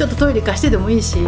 ちょっとトイレ貸してでもいいしちょ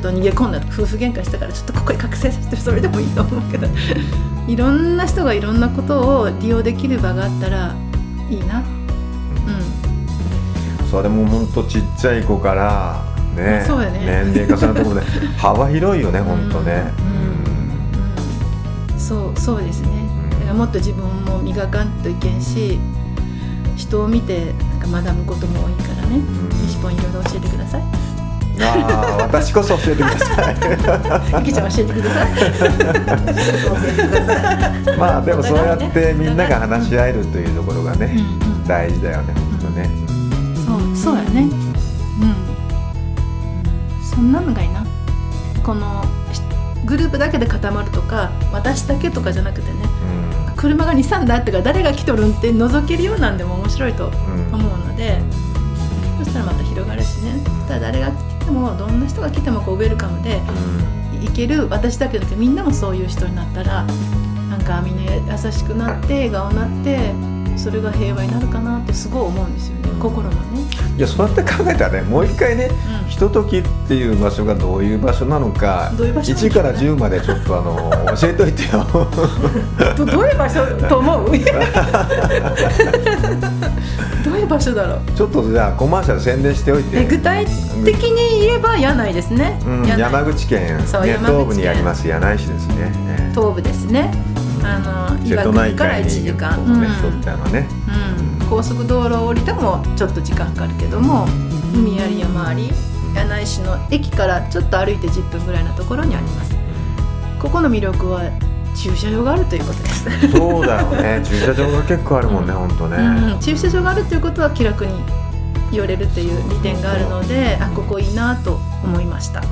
っと逃げ込んだ夫婦喧嘩したからちょっとここに覚醒させてそれでもいいと思うけど いろんな人がいろんなことを利用できる場があったらいいな。うん。それも本当ちっちゃい子からねそうやね。年齢重ねたところで 幅広いよね本当ね、うんそうそうですね。もっと自分も磨かんといけんし人を見て学ぶことも多いからね。西本いろいろ教えてください。ああ私こそ教えてください。ゆきちゃん教えてください。まあでもそうやってみんなが話し合えるというところがね、うんうん。大事だよね本当ね、そうそうやね。うん。そんなのがいいな。このしグループだけで固まるとか私だけとかじゃなくてね。車が23台あってから誰が来とるんって覗けるようなんでも面白いとうん。うん思うのでそしたらまた広がるしね。ただ誰が来てもどんな人が来てもこうウェルカムでいける私だけじゃなくてみんなもそういう人になったらなんかみんな優しくなって笑顔になってそれが平和になるかなってすごい思うんですよね。心のね。いやそうやって考えたらねもう一回ね、うん。ひとときっていう場所がどういう場所なのかどういう場所なの1から10までちょっとあの教えといてよ。どどういう場所と思う？どういう場所だろう？ちょっとじゃあコマーシャル宣伝しておいて。え具体的に言えば柳井ですね、うん、山口県、東部にあります柳井市ですね、ええ。東部ですねあの岩国から内海1時間、高速道路を降りてもちょっと時間かかるけども海あり山あり柳井市の駅からちょっと歩いて10分ぐらいのところにあります。ここの魅力は駐車場があるということです、そうだよね。駐車場が結構あるもんね、本当ね、うん、駐車場があるということは気楽に寄れるという利点があるのであここいいなと思いました。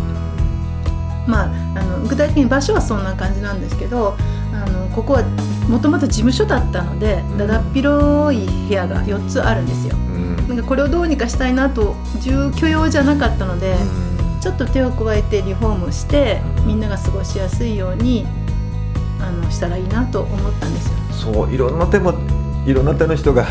まあ、あの具体的に場所はそんな感じなんですけどあのここはもともと事務所だったのでだだっ広い部屋が4つあるんですよ。うんなんかこれをどうにかしたいなと住居用じゃなかったので、うんちょっと手を加えてリフォームしてみんなが過ごしやすいようにあのしたらいいなと思ったんですよ。そういろんな手もいろんな手の人が、うん。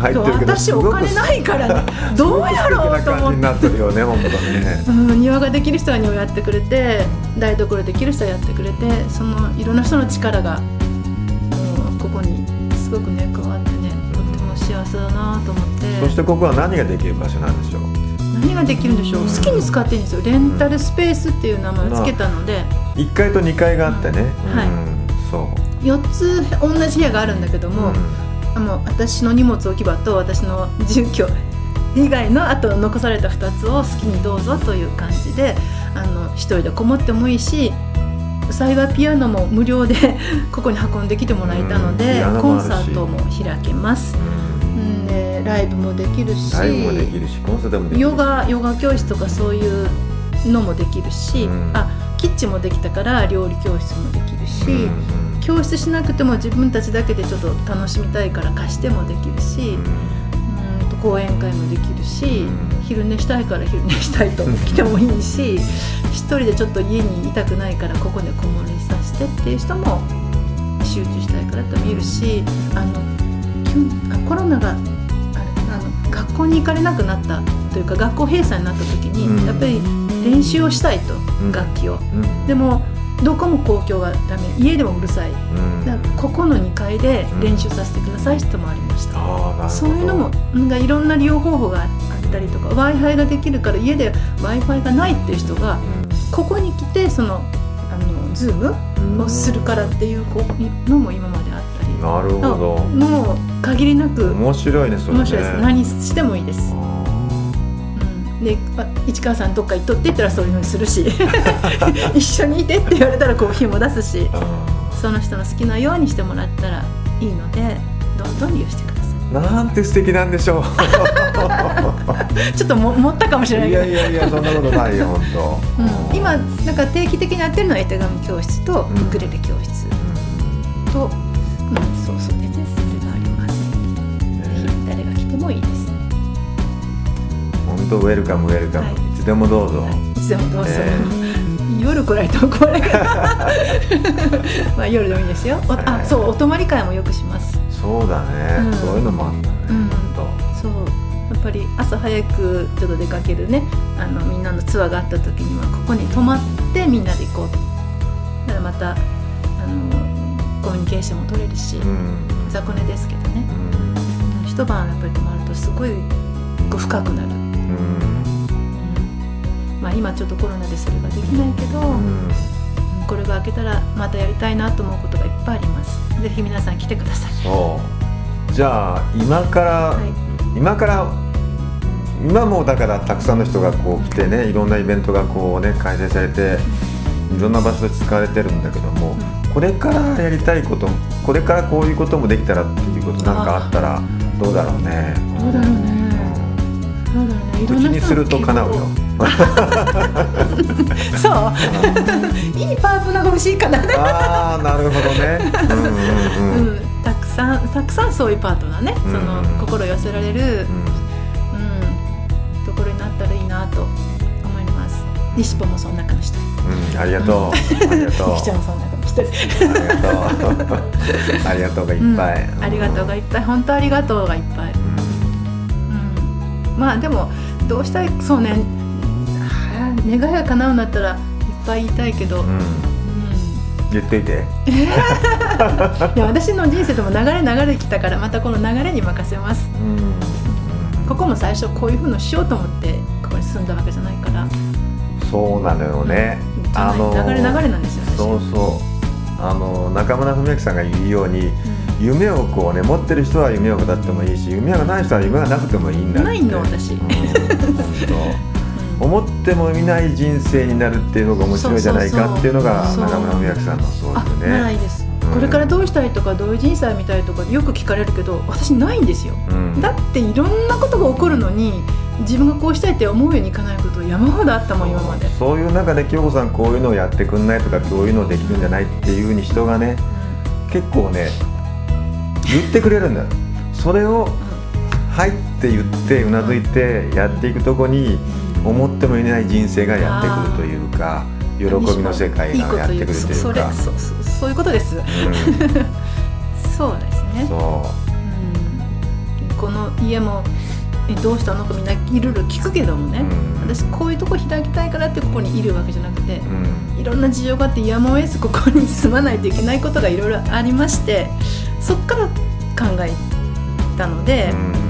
入ってるけど私お金ないからね。どうやろうと思って。なってるよね本当にね。うん、庭ができる人は庭やってくれて台所できる人はやってくれてそのいろんな人の力が、うん、ここにすごくね加わってねとっても幸せだなと思って。そしてここは何ができる場所なんでしょう？何ができるんでしょう？好きに使っていいんですよ。レンタルスペースっていう名前をつけたので。1階と2階があってね、うん。はい。そう4つ同じ部屋があるんだけども、あの私の荷物置き場と私の住居 以外のあと残された2つを好きにどうぞという感じであの一人でこもってもいいし幸いピアノも無料で ここに運んできてもらえたのうん。でピアノコンサートも開けます。うん。ん。でライブもできるしヨガヨガ教室とかそういうのもできるし、うん。あキッチンもできたから料理教室もできるし。うんうん教室しなくても自分たちだけでちょっと楽しみたいから貸してもできるし、うんと講演会もできるし、うん。昼寝したいから昼寝したいと来てもいいし一人でちょっと家にいたくないからここでこもりさせてっていう人も集中したいからと見えるしあのコロナがあれあの学校に行かれなくなったというか学校閉鎖になった時に、うん。やっぱり練習をしたいと、ん。楽器を。うん。でもどこも公共がダメ。家でもうるさい。うん。だからここの2階で練習させてくださいってもありました、そういうのもなんかいろんな利用方法があったりとか w i f i ができるから家で w i f i がないっていう人がここに来てそのあの Zoom をするからっていうのも今まであったり。なるほど。もう限りなく面白いねそれね。面白いです。何してもいいです、あうん、であ市川さんどっか行っとってって言ったらそういうのにするし 一緒にいてって言われたらコーヒーも出すしその人の好きなようにしてもらったらいいのでどんどん利用してくださなんて素敵なんでしょい ちょっとも持ったかもしれなういいけど。やいやいやそんなことないよ本当、うん、今なんか定期的にやってるのは絵手紙教室とうん。ウクレレ教室と、うんそうそうでね当ウェルカムウェルカム、はいい、つでもどうぞ、はい、いつでもどうぞ、え夜来られたら困る まあ夜でもいいですよ。おあはいそうお泊まり会もよくします。そうだね、うん。そういうのもあったね、うん。本そう。やっぱり朝早くちょっと出かけるね。あのみんなのツアーがあった時にはここに泊まってみんなで行こうだからまたあのコミュニケーションも取れるし、当うん。雑魚寝ですけどね。うん。一晩やっぱり泊まるとすごいこう深くなる、うんまあ今ちょっとコロナでそれができないけど、うん。これが明けたらまたやりたいなと思うことがいっぱいあります。ぜひ皆さん来てください。じゃあ今から、はい。今から今もだからたくさんの人がこう来てねいろんなイベントがこうね開催されていろんな場所で使われてるんだけども、これからやりたいことこれからこういうこともできたらっていうことなんかあったらどうだろうね。どうだろうね。そうだろんな人の口にすると叶うよ。そういいパートナーが欲しいかなああなるほどね。うんうんうん。うん、たくさんたくさんそういうパートナーね、うんその心寄せられる、うん、ところになったらいいなと思います。西ポもそんな顔したい。うん、ありがとう。ありがとう。ゆきちゃんもそんな顔してる。ありがとう。ありがとうがいっぱい。うんありがとうがいっぱい、本当ありがとうがいっぱい。うん、まあでもどうしたい？そうね、はあ願いが叶うんだったらいっぱい言いたいけど、うんうん。うん。言っといて。いや私の人生でも流れ流れきたからまたこの流れに任せます。うん。ここも最初こういうふうのしようと思ってここに住んだわけじゃないから、そうなのよね。じゃない流れ流れなんですよ私そうそう。あの中村文明さんが言うように、夢をこうね持ってる人は夢を語ってもいいし、夢がない人は夢がなくてもいいんだ。ないの私思ってもみない人生になるっていうのが面白いじゃないかっていうのが中村文明さんのそうあいうね。ないです、うん。これからどうしたいとかどういう人生みたいとかよく聞かれるけど私ないんですよ。うん。だっていろんなことが起こるのに自分がこうしたいって思うようにいかないこと山ほどあったもん今まで、そういう中で京子さんこういうのをやってくんないとかこういうのできるんじゃないっていうふうに人がね結構ね言ってくれるんだ。よそれを「はい」って言ってうなずいてやっていくとこに思ってもいない人生がやってくるというか喜びの世界がやってくるという。そそれかそそそういうことです。うん。そうですね。そう。ん。この家もえどうしたのかみんないろいろ聞くけどもね、うん。私こういうとこ開きたいからってここにいるわけじゃなくてう、うん。いろんな事情があってやむを得ずここに住まないといけないことがいろいろありましてそっから考えたので、あの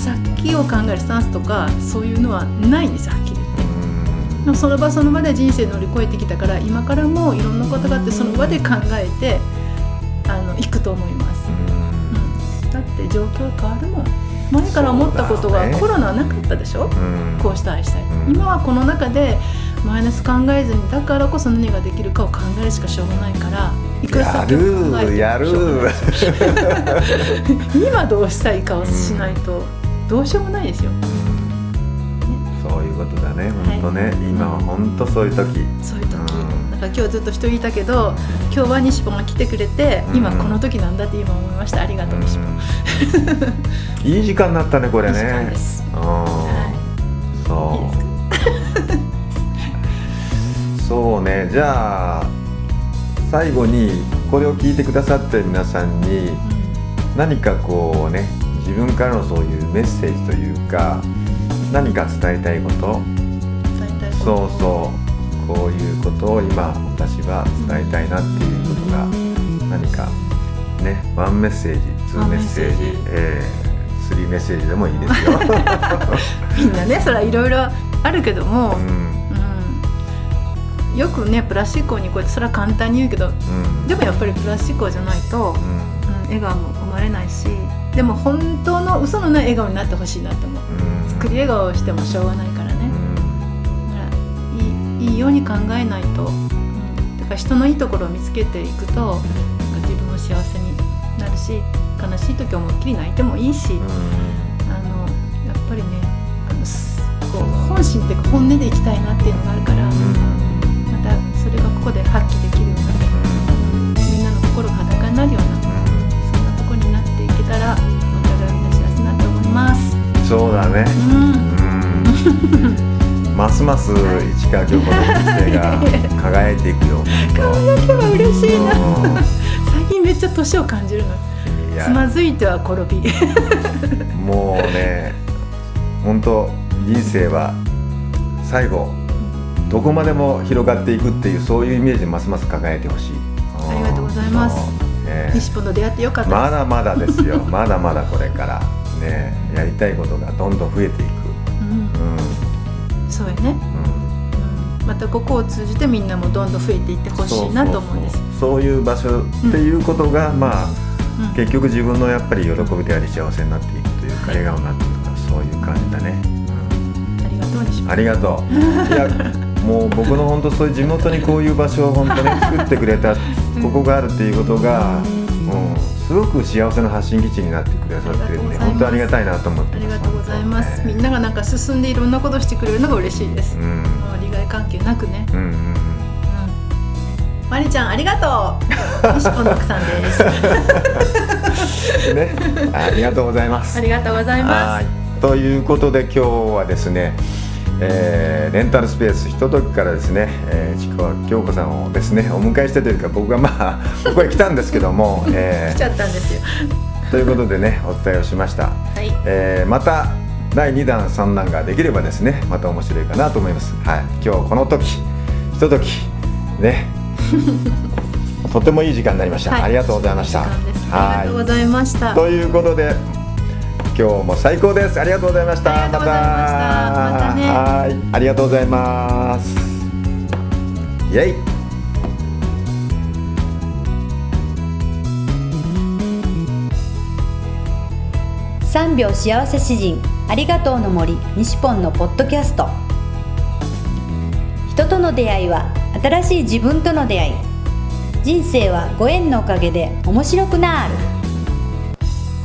先を考えるスタンスとかそういうのはないんですよはっきり言って。その場その場で人生乗り越えてきたから今からもいろんなことがあってその場で考えてあの行くと思います、うん、だって状況が変わるもん。前から思ったことがコロナはなかったでしょ、うん。こうしたいしたい、うん。今はこの中でマイナス考えずにだからこそ何ができるかを考えるしかしょうがないからいくらや先を考えても 今どうしたいかをしないとどうしようもないですよ。そういうことだね。本当ね、はい今は本当そういう時。そういう時、うん。だから今日ずっと人いたけど今日は西本が来てくれて、うん。今この時なんだって今思いました。ありがとう西本、うん。いい時間になったねこれいい時間ねですういいいそうそうね。じゃあ最後にこれを聞いてくださってる皆さんに何かこうね自分からのそういうメッセージというか何か伝えたいこと？そうそうこういうことを今私は伝えたいなっていうことが何かねワンメッセージツーメッセージえースリーメッセージでもいいですよ。みんなねそれはいろいろあるけども、うん。うん。よくねプラスチックにこうやってそれは簡単に言うけどうん。でもやっぱりプラスチックじゃないと、うん。うん、笑顔も生まれないしでも本当の嘘のない笑顔になってほしいなと思う。うん。作り笑顔をしてもしょうがないからね。うん。だからいいいいように考えないと、うん、だから人のいいところを見つけていくとなんか自分も幸せになるし悲しい時は思いっきり泣いてもいいし、うん。あのやっぱりねあのすこう本心っていうか本音でいきたいなっていうのがあるから、またそれがここで発揮できるようなみんなの心が裸になるようなたらお互いみんな幸せになると思います。そうだね。うん。うん。ますます市川京子の人生が輝いていくよ。輝けば嬉しいな。うん。最近めっちゃ年を感じるの。つまずいては転び。もうね本当人生は最後どこまでも広がっていくっていうそういうイメージでますます輝いてほしい。ありがとうございますね。西本と出会ってよかったまだまだですよ。まだまだこれから。ね。やりたいことがどんどん増えていく。うん。うん。そうやね、うん。またここを通じてみんなもどんどん増えていってほしいなと思うんです。そういう場所っていうことが、まあうん。結局自分のやっぱり喜びであり幸せになっていくというか笑顔になっていくとかそういう感じだね、ありがとう。ありがとう。いやもう僕の本当そういう地元にこういう場所を本当ね作ってくれたここがあるっていうことが、うん、すごく幸せな発信基地になってくださってるんで本当ありがたいなと思ってありがとうございます、みんながなんか進んでいろんなことしてくれるのが嬉しいです、うん。もう利害関係なくね。うんうんうん。まりちゃんありがとう。西奥さんです。ね、ありがとうございます。あ。りがとうございまはい。ということで今日はですね、えーレンタルスペースひとときからですね、えー、市川京子さんをですねお迎えしてというか僕がまあ ここへ来たんですけども、えす来ちゃったんですよ。ーということでねお伝えをしました、はい。えーまた第2弾3弾ができればですねまた面白いかなと思います。はい。今日この時ひとときね。とてもいい時間になりました、はい。ありがとうございました。ありがとうございました。ということで今日も最高です。ありがとうございました。ました。はい。ありがとうございます。イェイ。3秒幸せ詩人ありがとうの森西ポンのポッドキャスト。人との出会いは新しい自分との出会い。人生はご縁のおかげで面白くなる。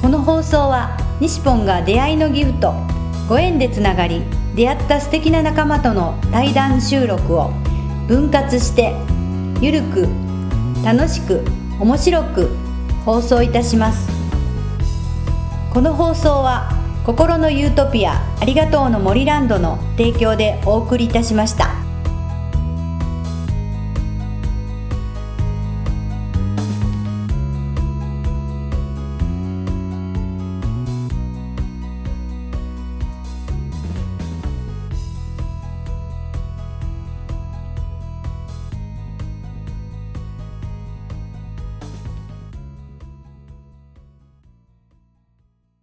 この放送は西ポンが出会いのギフト。ご縁でつながり出会った素敵な仲間との対談収録を。分割してゆるく楽しく面白く放送いたします。この放送は心のユートピアありがとうの森ランドの提供でお送りいたしました。